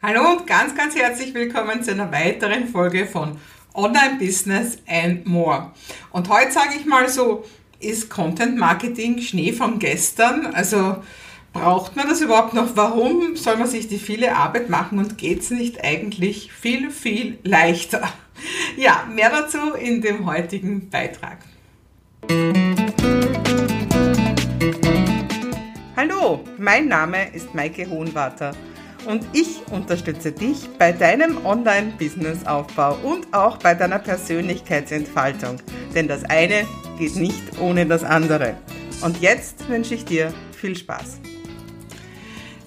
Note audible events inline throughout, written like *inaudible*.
Hallo und ganz, ganz herzlich willkommen zu einer weiteren Folge von Online Business and More. Und heute sage ich mal so, ist Content Marketing Schnee von gestern? Also braucht man das überhaupt noch? Warum soll man sich die viele Arbeit machen und geht es nicht eigentlich viel, viel leichter? Ja, mehr dazu in dem heutigen Beitrag. Hallo, mein Name ist Maike Hohenwarter und ich unterstütze dich bei deinem Online-Business-Aufbau und auch bei deiner Persönlichkeitsentfaltung. Denn das eine geht nicht ohne das andere. Und jetzt wünsche ich dir viel Spaß.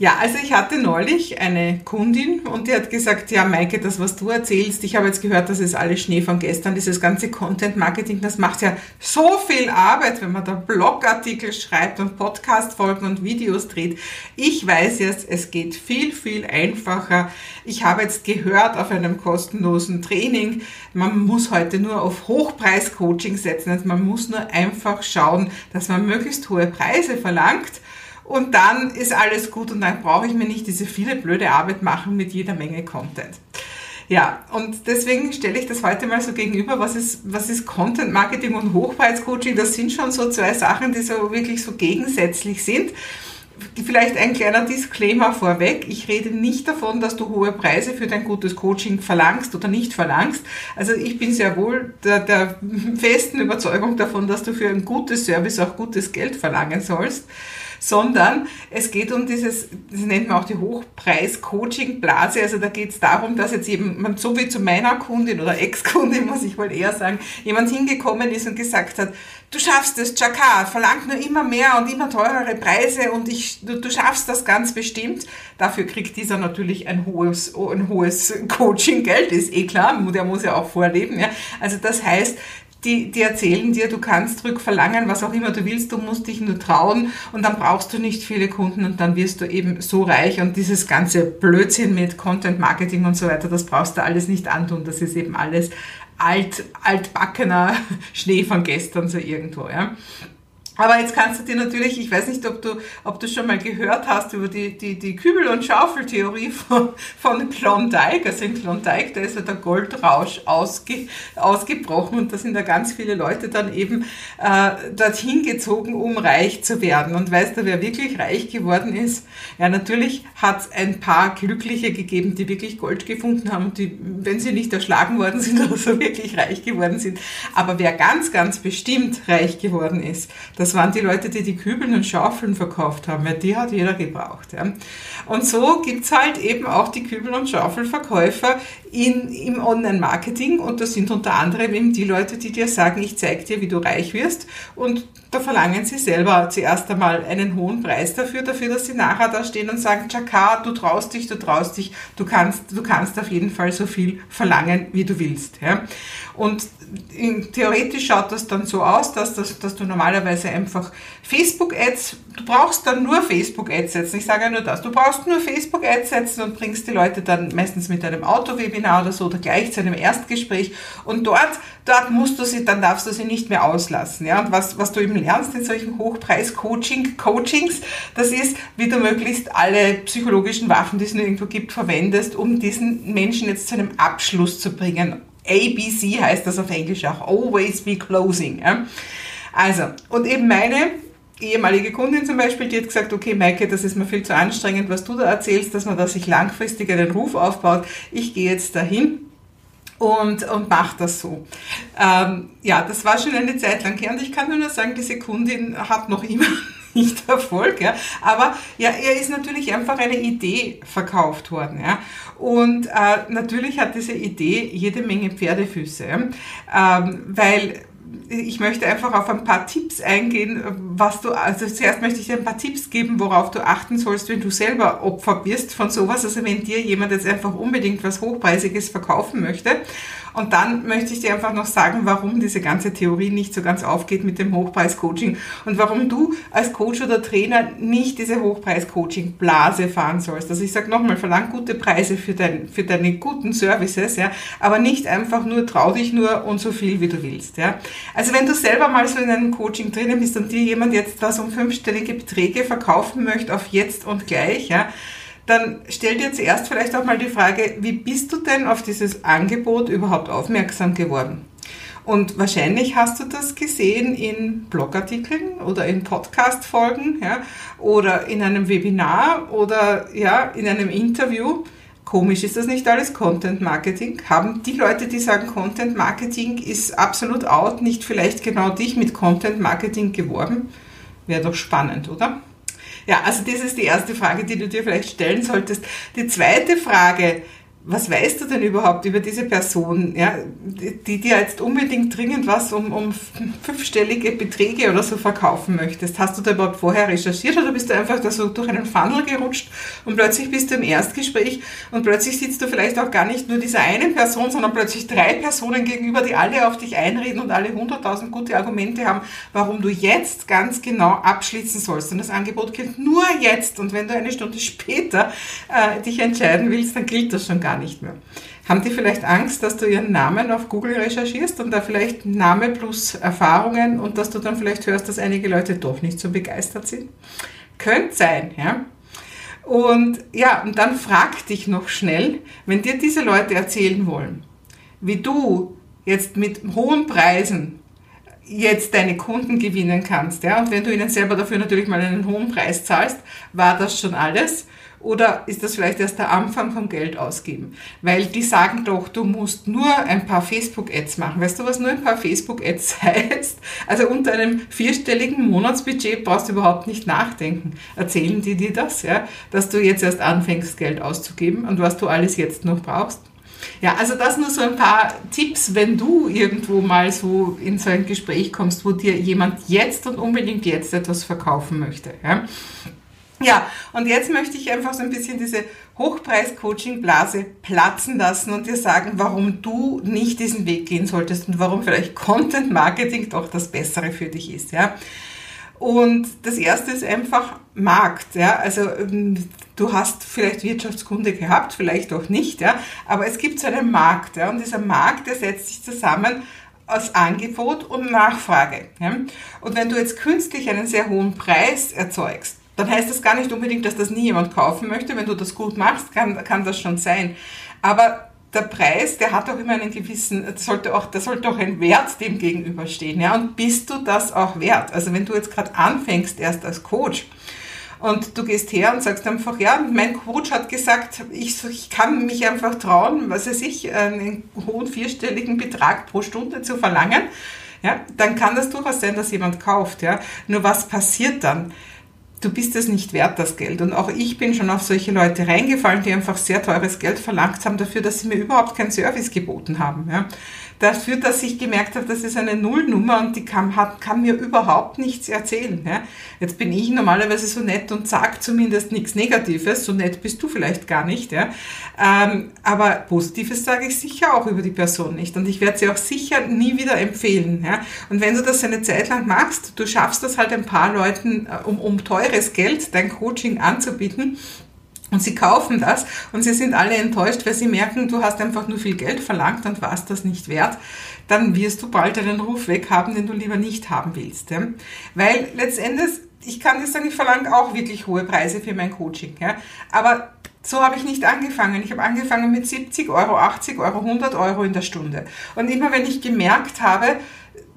Ja, also ich hatte neulich eine Kundin und die hat gesagt, ja Maike, das was du erzählst, ich habe jetzt gehört, das ist alles Schnee von gestern, dieses ganze Content Marketing, das macht ja so viel Arbeit, wenn man da Blogartikel schreibt und Podcast-Folgen und Videos dreht. Ich weiß jetzt, es geht viel, viel einfacher. Ich habe jetzt gehört auf einem kostenlosen Training, man muss heute nur auf Hochpreis-Coaching setzen, also man muss nur einfach schauen, dass man möglichst hohe Preise verlangt und dann ist alles gut und dann brauche ich mir nicht diese viele blöde Arbeit machen mit jeder Menge Content. Ja, und deswegen stelle ich das heute mal so gegenüber, was ist, was ist Content Marketing und Hochpreiscoaching? Das sind schon so zwei Sachen, die so wirklich so gegensätzlich sind. Vielleicht ein kleiner Disclaimer vorweg. Ich rede nicht davon, dass du hohe Preise für dein gutes Coaching verlangst oder nicht verlangst. Also ich bin sehr wohl der, der festen Überzeugung davon, dass du für ein gutes Service auch gutes Geld verlangen sollst sondern es geht um dieses, das nennt man auch die Hochpreis-Coaching-Blase. Also da geht es darum, dass jetzt eben, so wie zu meiner Kundin oder Ex-Kundin, *laughs* muss ich wohl eher sagen, jemand hingekommen ist und gesagt hat, du schaffst es, Chaka, verlangt nur immer mehr und immer teurere Preise und ich, du, du schaffst das ganz bestimmt. Dafür kriegt dieser natürlich ein hohes, ein hohes Coaching-Geld, ist eh klar, der muss ja auch vorleben. Ja. Also das heißt, die, die erzählen dir, du kannst rückverlangen, was auch immer du willst, du musst dich nur trauen und dann brauchst du nicht viele Kunden und dann wirst du eben so reich und dieses ganze Blödsinn mit Content Marketing und so weiter, das brauchst du alles nicht antun, das ist eben alles alt, altbackener *laughs* Schnee von gestern so irgendwo, ja. Aber jetzt kannst du dir natürlich, ich weiß nicht, ob du, ob du schon mal gehört hast über die, die, die Kübel- und Schaufeltheorie von, von Klondike. Also in Klondike, da ist ja der Goldrausch ausge, ausgebrochen und da sind da ganz viele Leute dann eben äh, dorthin gezogen, um reich zu werden. Und weißt du, wer wirklich reich geworden ist? Ja, natürlich hat es ein paar Glückliche gegeben, die wirklich Gold gefunden haben und die, wenn sie nicht erschlagen worden sind oder *laughs* so wirklich reich geworden sind. Aber wer ganz, ganz bestimmt reich geworden ist, das waren die Leute, die die Kübeln und Schaufeln verkauft haben, weil die hat jeder gebraucht. Ja. Und so gibt's halt eben auch die Kübel- und Schaufelverkäufer in, im Online-Marketing und das sind unter anderem eben die Leute, die dir sagen, ich zeige dir, wie du reich wirst und da verlangen sie selber zuerst einmal einen hohen Preis dafür, dafür, dass sie nachher da stehen und sagen, Chaka, du traust dich, du traust dich, du kannst, du kannst auf jeden Fall so viel verlangen, wie du willst. Ja. Und theoretisch schaut das dann so aus, dass, dass, dass du normalerweise einfach Facebook-Ads, du brauchst dann nur Facebook-Ads setzen. Ich sage ja nur das. Du brauchst nur Facebook-Ads setzen und bringst die Leute dann meistens mit einem Auto-Webinar oder so oder gleich zu einem Erstgespräch. Und dort, dort musst du sie, dann darfst du sie nicht mehr auslassen. Ja? Und was, was du eben lernst in solchen Hochpreis-Coaching, Coachings, das ist, wie du möglichst alle psychologischen Waffen, die es nur irgendwo gibt, verwendest, um diesen Menschen jetzt zu einem Abschluss zu bringen ABC heißt das auf Englisch auch. Always be closing. Also, und eben meine ehemalige Kundin zum Beispiel, die hat gesagt, okay, Maike, das ist mir viel zu anstrengend, was du da erzählst, dass man da sich langfristig einen Ruf aufbaut. Ich gehe jetzt dahin und, und mache das so. Ähm, ja, das war schon eine Zeit lang her und ich kann nur sagen, diese Kundin hat noch immer *laughs* nicht Erfolg, ja. Aber ja, er ist natürlich einfach eine Idee verkauft worden, ja. Und äh, natürlich hat diese Idee jede Menge Pferdefüße, ähm, weil ich möchte einfach auf ein paar Tipps eingehen, was du, also zuerst möchte ich dir ein paar Tipps geben, worauf du achten sollst, wenn du selber Opfer bist von sowas. Also wenn dir jemand jetzt einfach unbedingt was Hochpreisiges verkaufen möchte. Und dann möchte ich dir einfach noch sagen, warum diese ganze Theorie nicht so ganz aufgeht mit dem Hochpreis-Coaching und warum du als Coach oder Trainer nicht diese Hochpreis-Coaching-Blase fahren sollst. Also ich sage nochmal, verlang gute Preise für, dein, für deine guten Services, ja, aber nicht einfach nur trau dich nur und so viel wie du willst. Ja. Wenn du selber mal so in einem Coaching drinnen bist und dir jemand jetzt was um fünfstellige Beträge verkaufen möchte auf jetzt und gleich, ja, dann stell dir zuerst vielleicht auch mal die Frage, wie bist du denn auf dieses Angebot überhaupt aufmerksam geworden? Und wahrscheinlich hast du das gesehen in Blogartikeln oder in Podcast-Folgen ja, oder in einem Webinar oder ja, in einem Interview. Komisch ist das nicht alles Content Marketing? Haben die Leute, die sagen, Content Marketing ist absolut out, nicht vielleicht genau dich mit Content Marketing geworben? Wäre doch spannend, oder? Ja, also das ist die erste Frage, die du dir vielleicht stellen solltest. Die zweite Frage, was weißt du denn überhaupt über diese Person, ja, die dir jetzt unbedingt dringend was um, um fünfstellige Beträge oder so verkaufen möchtest? Hast du da überhaupt vorher recherchiert oder bist du einfach da so durch einen Funnel gerutscht und plötzlich bist du im Erstgespräch und plötzlich sitzt du vielleicht auch gar nicht nur dieser einen Person, sondern plötzlich drei Personen gegenüber, die alle auf dich einreden und alle hunderttausend gute Argumente haben, warum du jetzt ganz genau abschließen sollst. Und das Angebot gilt nur jetzt. Und wenn du eine Stunde später äh, dich entscheiden willst, dann gilt das schon gar gar nicht mehr. Haben die vielleicht Angst, dass du ihren Namen auf Google recherchierst und da vielleicht Name plus Erfahrungen und dass du dann vielleicht hörst, dass einige Leute doch nicht so begeistert sind? Könnte sein, ja. Und ja, und dann frag dich noch schnell, wenn dir diese Leute erzählen wollen, wie du jetzt mit hohen Preisen jetzt deine Kunden gewinnen kannst, ja, und wenn du ihnen selber dafür natürlich mal einen hohen Preis zahlst, war das schon alles? Oder ist das vielleicht erst der Anfang vom Geld ausgeben? Weil die sagen doch, du musst nur ein paar Facebook-Ads machen. Weißt du, was nur ein paar Facebook-Ads *laughs* heißt? Also unter einem vierstelligen Monatsbudget brauchst du überhaupt nicht nachdenken. Erzählen die dir das, ja? Dass du jetzt erst anfängst, Geld auszugeben und was du alles jetzt noch brauchst? Ja, also das nur so ein paar Tipps, wenn du irgendwo mal so in so ein Gespräch kommst, wo dir jemand jetzt und unbedingt jetzt etwas verkaufen möchte. Ja? Ja, und jetzt möchte ich einfach so ein bisschen diese Hochpreis-Coaching-Blase platzen lassen und dir sagen, warum du nicht diesen Weg gehen solltest und warum vielleicht Content Marketing doch das Bessere für dich ist, ja. Und das erste ist einfach Markt, ja. Also, ähm, du hast vielleicht Wirtschaftskunde gehabt, vielleicht auch nicht, ja. Aber es gibt so einen Markt, ja. Und dieser Markt, der setzt sich zusammen aus Angebot und Nachfrage. Ja? Und wenn du jetzt künstlich einen sehr hohen Preis erzeugst, dann heißt das gar nicht unbedingt, dass das nie jemand kaufen möchte. Wenn du das gut machst, kann, kann das schon sein. Aber der Preis, der hat auch immer einen gewissen, sollte auch, da sollte auch ein Wert dem gegenüberstehen. Ja? Und bist du das auch wert? Also wenn du jetzt gerade anfängst, erst als Coach, und du gehst her und sagst einfach, ja, mein Coach hat gesagt, ich, ich kann mich einfach trauen, was weiß ich, einen hohen vierstelligen Betrag pro Stunde zu verlangen, ja, dann kann das durchaus sein, dass jemand kauft, ja. Nur was passiert dann? Du bist es nicht wert, das Geld. Und auch ich bin schon auf solche Leute reingefallen, die einfach sehr teures Geld verlangt haben dafür, dass sie mir überhaupt keinen Service geboten haben. Ja dafür, dass ich gemerkt habe, das ist eine Nullnummer und die kann, hat, kann mir überhaupt nichts erzählen. Ja. Jetzt bin ich normalerweise so nett und sage zumindest nichts Negatives, so nett bist du vielleicht gar nicht. Ja. Ähm, aber Positives sage ich sicher auch über die Person nicht und ich werde sie auch sicher nie wieder empfehlen. Ja. Und wenn du das eine Zeit lang machst, du schaffst das halt ein paar Leuten, äh, um, um teures Geld dein Coaching anzubieten, und sie kaufen das und sie sind alle enttäuscht, weil sie merken, du hast einfach nur viel Geld verlangt und warst das nicht wert. Dann wirst du bald einen Ruf weg haben, den du lieber nicht haben willst. Ja? Weil letztendlich, ich kann dir sagen, ich verlange auch wirklich hohe Preise für mein Coaching. Ja? Aber so habe ich nicht angefangen. Ich habe angefangen mit 70 Euro, 80 Euro, 100 Euro in der Stunde. Und immer wenn ich gemerkt habe,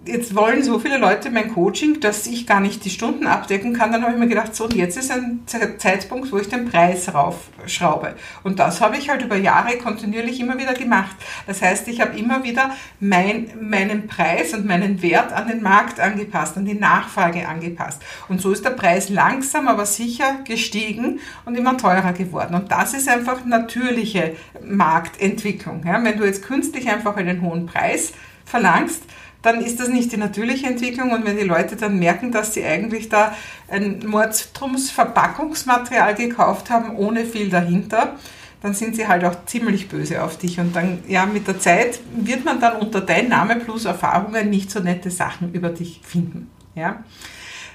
jetzt wollen so viele Leute mein Coaching, dass ich gar nicht die Stunden abdecken kann, dann habe ich mir gedacht, so, jetzt ist ein Zeitpunkt, wo ich den Preis raufschraube. Und das habe ich halt über Jahre kontinuierlich immer wieder gemacht. Das heißt, ich habe immer wieder mein, meinen Preis und meinen Wert an den Markt angepasst, an die Nachfrage angepasst. Und so ist der Preis langsam, aber sicher gestiegen und immer teurer geworden. Und das ist einfach natürliche Marktentwicklung. Ja? Wenn du jetzt künstlich einfach einen hohen Preis verlangst, dann ist das nicht die natürliche Entwicklung. Und wenn die Leute dann merken, dass sie eigentlich da ein Mordstrums Verpackungsmaterial gekauft haben, ohne viel dahinter, dann sind sie halt auch ziemlich böse auf dich. Und dann, ja, mit der Zeit wird man dann unter dein Name plus Erfahrungen nicht so nette Sachen über dich finden. Ja.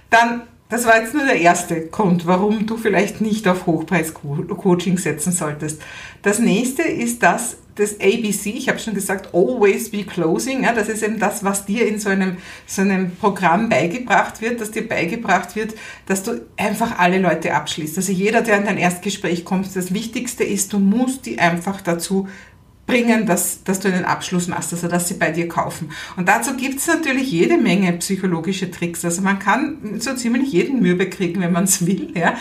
Dann das war jetzt nur der erste Grund, warum du vielleicht nicht auf Hochpreis-Coaching setzen solltest. Das nächste ist das, das ABC, ich habe schon gesagt, always be closing. Ja, das ist eben das, was dir in so einem, so einem Programm beigebracht wird, dass dir beigebracht wird, dass du einfach alle Leute abschließt. Also jeder, der in dein Erstgespräch kommt, das Wichtigste ist, du musst die einfach dazu bringen, dass, dass du einen Abschluss machst, also dass sie bei dir kaufen. Und dazu gibt es natürlich jede Menge psychologische Tricks. Also man kann so ziemlich jeden Mürbe kriegen, wenn man es *laughs* will. Ja.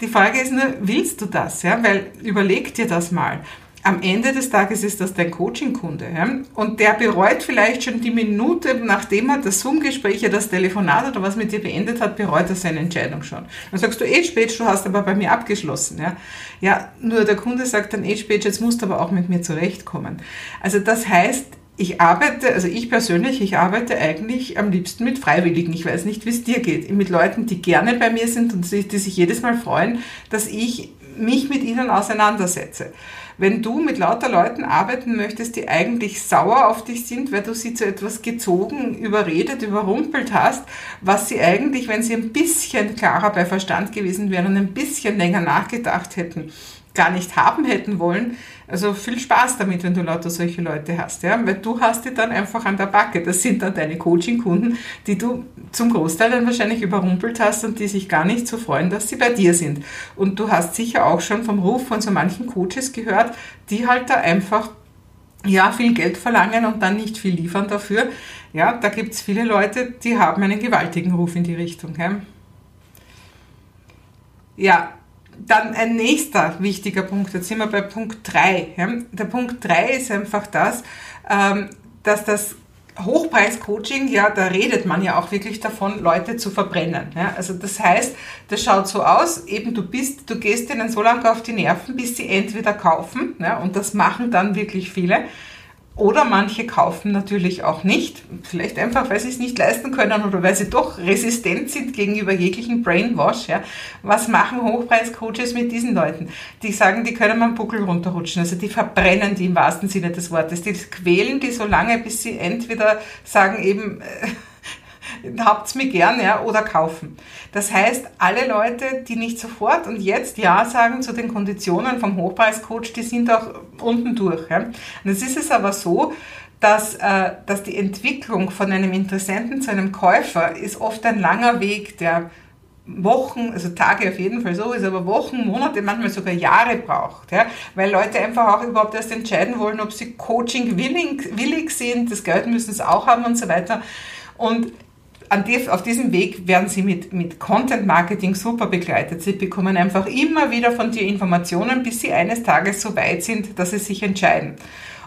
Die Frage ist nur, willst du das? Ja? Weil überleg dir das mal am Ende des Tages ist das dein Coaching-Kunde. Ja? Und der bereut vielleicht schon die Minute, nachdem er das Zoom-Gespräch, das Telefonat oder was mit dir beendet hat, bereut er seine Entscheidung schon. Dann sagst du, Age-Page, du hast aber bei mir abgeschlossen. Ja? ja, nur der Kunde sagt dann, Age-Page, jetzt musst du aber auch mit mir zurechtkommen. Also das heißt, ich arbeite, also ich persönlich, ich arbeite eigentlich am liebsten mit Freiwilligen. Ich weiß nicht, wie es dir geht. Mit Leuten, die gerne bei mir sind und die sich jedes Mal freuen, dass ich mich mit ihnen auseinandersetze. Wenn du mit lauter Leuten arbeiten möchtest, die eigentlich sauer auf dich sind, weil du sie zu etwas gezogen, überredet, überrumpelt hast, was sie eigentlich, wenn sie ein bisschen klarer bei Verstand gewesen wären und ein bisschen länger nachgedacht hätten, gar nicht haben hätten wollen. Also viel Spaß damit, wenn du lauter solche Leute hast, ja, weil du hast die dann einfach an der Backe. Das sind dann deine Coaching-Kunden, die du zum Großteil dann wahrscheinlich überrumpelt hast und die sich gar nicht so freuen, dass sie bei dir sind. Und du hast sicher auch schon vom Ruf von so manchen Coaches gehört, die halt da einfach ja, viel Geld verlangen und dann nicht viel liefern dafür. Ja, da gibt's viele Leute, die haben einen gewaltigen Ruf in die Richtung. Ja dann ein nächster wichtiger Punkt, jetzt sind wir bei Punkt 3. Ja. Der Punkt 3 ist einfach das, ähm, dass das Hochpreis-Coaching, ja, da redet man ja auch wirklich davon, Leute zu verbrennen. Ja. Also das heißt, das schaut so aus, eben du bist, du gehst ihnen so lange auf die Nerven, bis sie entweder kaufen, ja, und das machen dann wirklich viele, oder manche kaufen natürlich auch nicht, vielleicht einfach, weil sie es nicht leisten können oder weil sie doch resistent sind gegenüber jeglichen Brainwash. Ja. Was machen Hochpreis-Coaches mit diesen Leuten? Die sagen, die können am Buckel runterrutschen. Also die verbrennen die im wahrsten Sinne des Wortes. Die quälen die so lange, bis sie entweder sagen eben, äh, habt's mir gern, ja, oder kaufen. Das heißt, alle Leute, die nicht sofort und jetzt Ja sagen zu den Konditionen vom Hochpreiscoach, die sind auch unten durch. Ja. Und jetzt ist es aber so, dass, äh, dass die Entwicklung von einem Interessenten zu einem Käufer ist oft ein langer Weg, der Wochen, also Tage auf jeden Fall so ist, aber Wochen, Monate, manchmal sogar Jahre braucht, ja, weil Leute einfach auch überhaupt erst entscheiden wollen, ob sie Coaching willig, willig sind, das Geld müssen sie auch haben und so weiter. Und die, auf diesem Weg werden sie mit, mit Content Marketing super begleitet. Sie bekommen einfach immer wieder von dir Informationen, bis sie eines Tages so weit sind, dass sie sich entscheiden.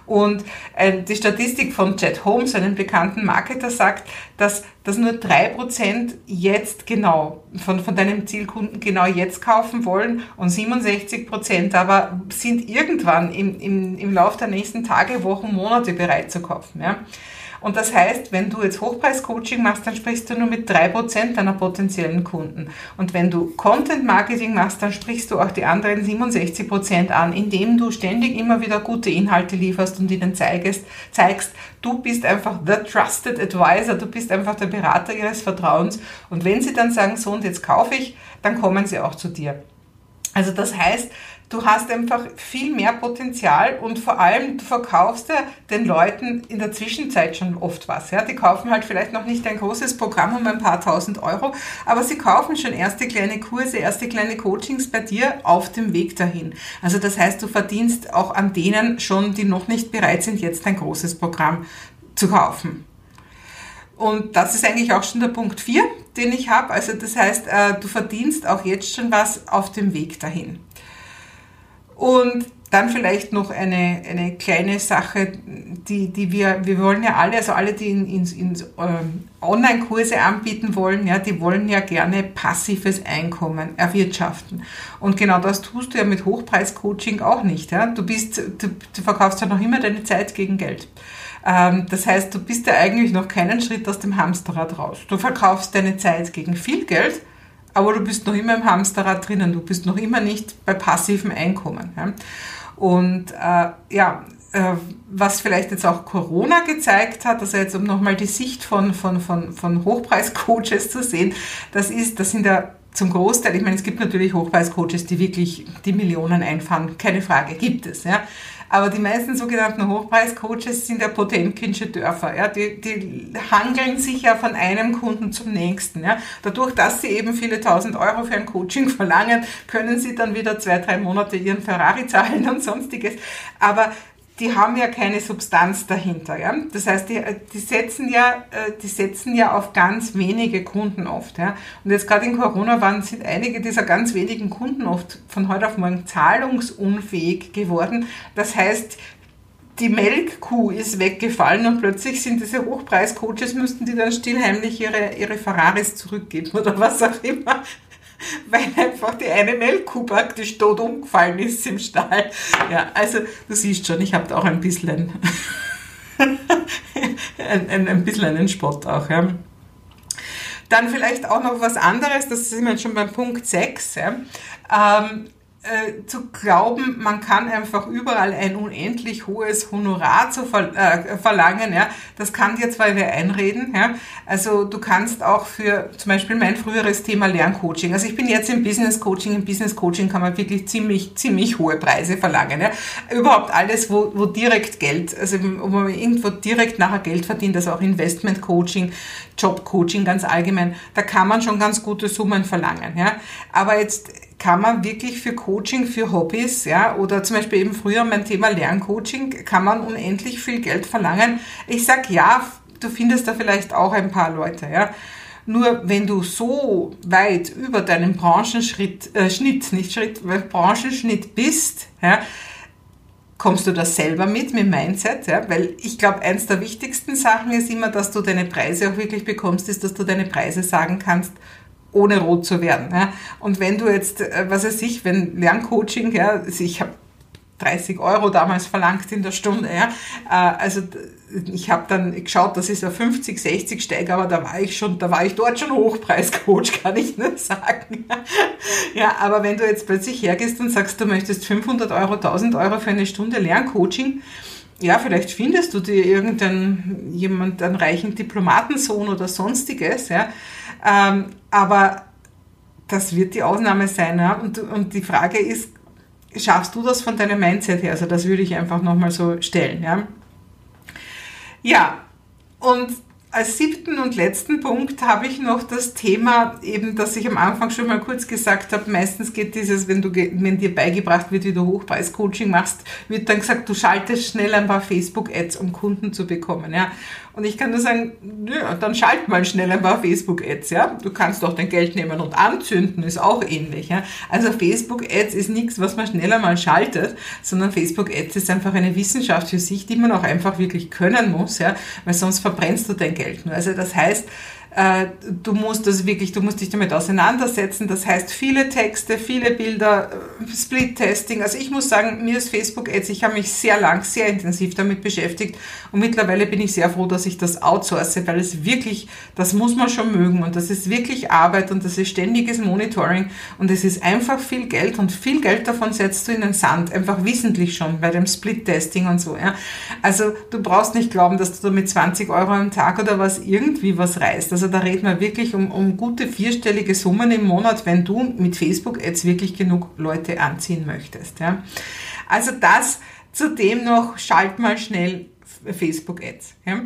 Und äh, die Statistik von Chad Holmes, einem bekannten Marketer, sagt, dass, dass nur drei Prozent jetzt genau von, von deinem Zielkunden genau jetzt kaufen wollen und 67% aber sind irgendwann im, im, im Laufe der nächsten Tage, Wochen, Monate bereit zu kaufen. Ja? Und das heißt, wenn du jetzt Hochpreis-Coaching machst, dann sprichst du nur mit drei Prozent deiner potenziellen Kunden. Und wenn du Content-Marketing machst, dann sprichst du auch die anderen 67 Prozent an, indem du ständig immer wieder gute Inhalte lieferst und ihnen zeigst, zeigst, du bist einfach the trusted advisor, du bist einfach der Berater ihres Vertrauens. Und wenn sie dann sagen, so und jetzt kaufe ich, dann kommen sie auch zu dir. Also das heißt, du hast einfach viel mehr Potenzial und vor allem du verkaufst ja den Leuten in der Zwischenzeit schon oft was. Ja? Die kaufen halt vielleicht noch nicht ein großes Programm um ein paar tausend Euro, aber sie kaufen schon erste kleine Kurse, erste kleine Coachings bei dir auf dem Weg dahin. Also das heißt, du verdienst auch an denen schon, die noch nicht bereit sind, jetzt ein großes Programm zu kaufen. Und das ist eigentlich auch schon der Punkt 4, den ich habe. Also das heißt, äh, du verdienst auch jetzt schon was auf dem Weg dahin. Und dann vielleicht noch eine, eine kleine Sache, die, die wir, wir wollen ja alle, also alle, die in, in, in ähm, Online-Kurse anbieten wollen, ja, die wollen ja gerne passives Einkommen erwirtschaften. Und genau das tust du ja mit Hochpreis-Coaching auch nicht. Ja. Du, bist, du, du verkaufst ja noch immer deine Zeit gegen Geld. Ähm, das heißt, du bist ja eigentlich noch keinen Schritt aus dem Hamsterrad raus. Du verkaufst deine Zeit gegen viel Geld, aber du bist noch immer im Hamsterrad drinnen. Du bist noch immer nicht bei passivem Einkommen. Ja? Und äh, ja, äh, was vielleicht jetzt auch Corona gezeigt hat, also jetzt um nochmal die Sicht von, von, von, von Hochpreiscoaches zu sehen, das ist, das sind ja zum Großteil, ich meine, es gibt natürlich Hochpreiscoaches, die wirklich die Millionen einfahren, keine Frage, gibt es, ja. Aber die meisten sogenannten Hochpreiscoaches sind ja Potemkinsche Dörfer. Ja? Die, die hangeln sich ja von einem Kunden zum nächsten. Ja? Dadurch, dass sie eben viele tausend Euro für ein Coaching *laughs* verlangen, können sie dann wieder zwei, drei Monate ihren Ferrari zahlen und sonstiges. Aber die haben ja keine Substanz dahinter. Ja? Das heißt, die, die, setzen ja, äh, die setzen ja auf ganz wenige Kunden oft. Ja? Und jetzt gerade in Corona waren, sind einige dieser ganz wenigen Kunden oft von heute auf morgen zahlungsunfähig geworden. Das heißt, die Melkkuh ist weggefallen und plötzlich sind diese Hochpreiscoaches, müssten die dann stillheimlich ihre, ihre Ferraris zurückgeben oder was auch immer. *laughs* weil einfach die eine Melkkuh praktisch tot umgefallen ist im Stall. Ja, also du siehst schon, ich habe auch ein bisschen *laughs* ein, ein, ein, bisschen einen Spott auch. Ja. Dann vielleicht auch noch was anderes, das sind wir schon beim Punkt 6. Ja. Ähm, äh, zu glauben, man kann einfach überall ein unendlich hohes Honorar zu ver äh, verlangen, ja, das kann dir zwar wer einreden, ja, also du kannst auch für zum Beispiel mein früheres Thema Lerncoaching, also ich bin jetzt im Business Coaching, im Business Coaching kann man wirklich ziemlich, ziemlich hohe Preise verlangen, ja, überhaupt alles, wo, wo direkt Geld, also wo man irgendwo direkt nachher Geld verdient, also auch Investment Coaching, Job Coaching ganz allgemein, da kann man schon ganz gute Summen verlangen, ja, aber jetzt kann man wirklich für Coaching, für Hobbys, ja, oder zum Beispiel eben früher mein Thema Lerncoaching, kann man unendlich viel Geld verlangen. Ich sag ja, du findest da vielleicht auch ein paar Leute, ja. Nur wenn du so weit über deinen Branchenschritt, äh, Schnitt, nicht Schritt, Branchenschnitt bist, ja, kommst du das selber mit, mit Mindset, ja? weil ich glaube, eins der wichtigsten Sachen ist immer, dass du deine Preise auch wirklich bekommst, ist, dass du deine Preise sagen kannst ohne rot zu werden. Ja. Und wenn du jetzt, äh, was weiß ich, wenn Lerncoaching, ja, also ich habe 30 Euro damals verlangt in der Stunde, ja, äh, also ich habe dann geschaut, dass ich so 50, 60 steige, aber da war ich schon, da war ich dort schon Hochpreiscoach, *laughs* kann ich nur sagen. Ja, aber wenn du jetzt plötzlich hergehst und sagst, du möchtest 500 Euro, 1000 Euro für eine Stunde Lerncoaching, ja, vielleicht findest du dir irgendeinen, jemand, einen reichen Diplomatensohn oder sonstiges, ja, ähm, aber das wird die Ausnahme sein. Ja? Und, und die Frage ist, schaffst du das von deinem Mindset her? Also das würde ich einfach nochmal so stellen. Ja, ja und als siebten und letzten Punkt habe ich noch das Thema, eben, das ich am Anfang schon mal kurz gesagt habe. Meistens geht dieses, wenn, du, wenn dir beigebracht wird, wie du Hochpreis-Coaching machst, wird dann gesagt, du schaltest schnell ein paar Facebook-Ads, um Kunden zu bekommen. Ja? Und ich kann nur sagen, ja, dann schalt mal schnell ein paar Facebook-Ads. Ja? Du kannst auch dein Geld nehmen und anzünden, ist auch ähnlich. Ja? Also Facebook-Ads ist nichts, was man schneller mal schaltet, sondern Facebook-Ads ist einfach eine Wissenschaft für sich, die man auch einfach wirklich können muss, ja? weil sonst verbrennst du dein Geld nur. Also das heißt, du musst das wirklich, du musst dich damit auseinandersetzen. Das heißt, viele Texte, viele Bilder, äh, Split-Testing. Also ich muss sagen, mir ist Facebook Ads, ich habe mich sehr lang, sehr intensiv damit beschäftigt und mittlerweile bin ich sehr froh, dass ich das outsource, weil es wirklich, das muss man schon mögen und das ist wirklich Arbeit und das ist ständiges Monitoring und es ist einfach viel Geld und viel Geld davon setzt du in den Sand, einfach wissentlich schon bei dem Split-Testing und so. Ja. Also du brauchst nicht glauben, dass du mit 20 Euro am Tag oder was irgendwie was reißt. Also also da reden wir wirklich um, um gute vierstellige Summen im Monat, wenn du mit Facebook-Ads wirklich genug Leute anziehen möchtest. Ja. Also das zudem noch, schalt mal schnell Facebook-Ads. Ja.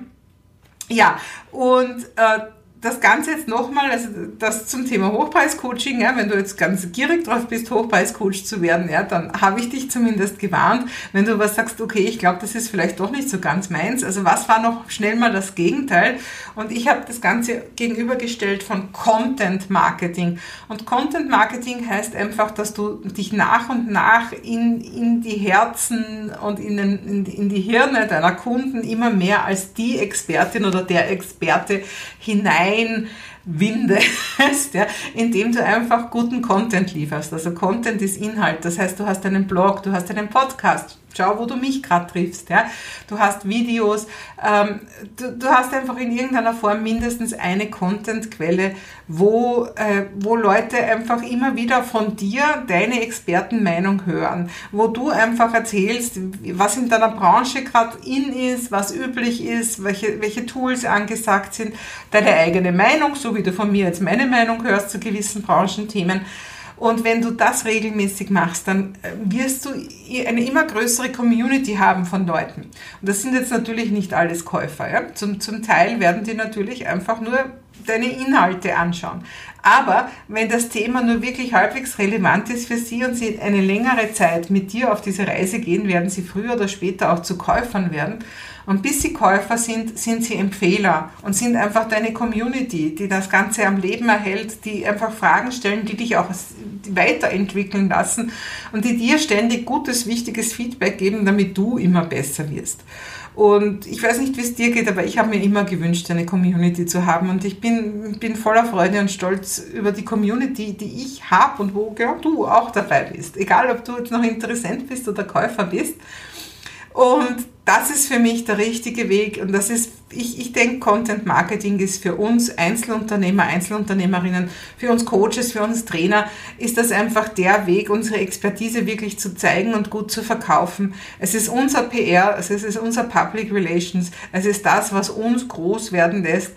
ja, und äh, das Ganze jetzt nochmal, also das zum Thema Hochpreiscoaching, ja, wenn du jetzt ganz gierig drauf bist, Hochpreiscoach zu werden, ja, dann habe ich dich zumindest gewarnt. Wenn du was sagst, okay, ich glaube, das ist vielleicht doch nicht so ganz meins. Also was war noch schnell mal das Gegenteil? Und ich habe das Ganze gegenübergestellt von Content Marketing. Und Content Marketing heißt einfach, dass du dich nach und nach in, in die Herzen und in, den, in, in die Hirne deiner Kunden immer mehr als die Expertin oder der Experte hinein ein einwindest, ja, indem du einfach guten Content lieferst. Also Content ist Inhalt. Das heißt, du hast einen Blog, du hast einen Podcast, Schau, wo du mich gerade triffst. Ja? Du hast Videos, ähm, du, du, hast einfach in irgendeiner Form mindestens eine Content-Quelle, wo, äh, wo Leute einfach immer wieder von dir deine Expertenmeinung hören, wo du einfach erzählst, was in deiner Branche gerade in ist, was üblich ist, welche, welche Tools angesagt sind, deine eigene Meinung, so wie du von mir jetzt meine Meinung hörst zu gewissen Branchenthemen. Und wenn du das regelmäßig machst, dann äh, wirst du eine immer größere Community haben von Leuten. Und das sind jetzt natürlich nicht alles Käufer. Ja? Zum, zum Teil werden die natürlich einfach nur deine Inhalte anschauen. Aber wenn das Thema nur wirklich halbwegs relevant ist für Sie und Sie eine längere Zeit mit dir auf diese Reise gehen, werden Sie früher oder später auch zu Käufern werden. Und bis sie Käufer sind, sind sie Empfehler und sind einfach deine Community, die das Ganze am Leben erhält, die einfach Fragen stellen, die dich auch weiterentwickeln lassen und die dir ständig gutes, wichtiges Feedback geben, damit du immer besser wirst. Und ich weiß nicht, wie es dir geht, aber ich habe mir immer gewünscht, eine Community zu haben. Und ich bin, bin voller Freude und Stolz über die Community, die ich habe und wo genau du auch dabei bist. Egal, ob du jetzt noch Interessent bist oder Käufer bist. Und das ist für mich der richtige Weg. Und das ist, ich, ich denke, Content Marketing ist für uns Einzelunternehmer, Einzelunternehmerinnen, für uns Coaches, für uns Trainer, ist das einfach der Weg, unsere Expertise wirklich zu zeigen und gut zu verkaufen. Es ist unser PR, es ist unser Public Relations, es ist das, was uns groß werden lässt.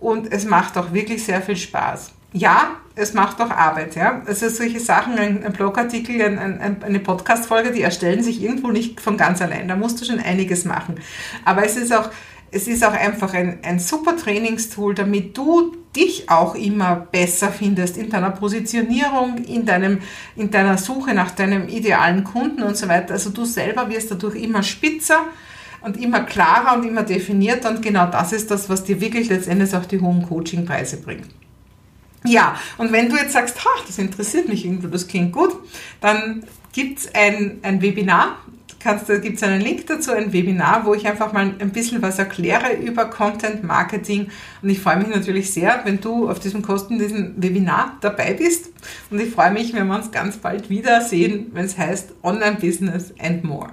Und es macht auch wirklich sehr viel Spaß ja, es macht auch Arbeit. Ja? Also solche Sachen, ein, ein Blogartikel, ein, ein, eine Podcast-Folge, die erstellen sich irgendwo nicht von ganz allein. Da musst du schon einiges machen. Aber es ist auch, es ist auch einfach ein, ein super Trainingstool, damit du dich auch immer besser findest in deiner Positionierung, in, deinem, in deiner Suche nach deinem idealen Kunden und so weiter. Also du selber wirst dadurch immer spitzer und immer klarer und immer definierter und genau das ist das, was dir wirklich letztendlich auch die hohen Coachingpreise bringt. Ja, und wenn du jetzt sagst, ha, das interessiert mich irgendwo, das klingt gut, dann gibt's ein, ein Webinar. Kannst, da gibt's einen Link dazu, ein Webinar, wo ich einfach mal ein bisschen was erkläre über Content Marketing. Und ich freue mich natürlich sehr, wenn du auf diesem kostenlosen Webinar dabei bist. Und ich freue mich, wenn wir uns ganz bald wiedersehen, wenn es heißt Online Business and More.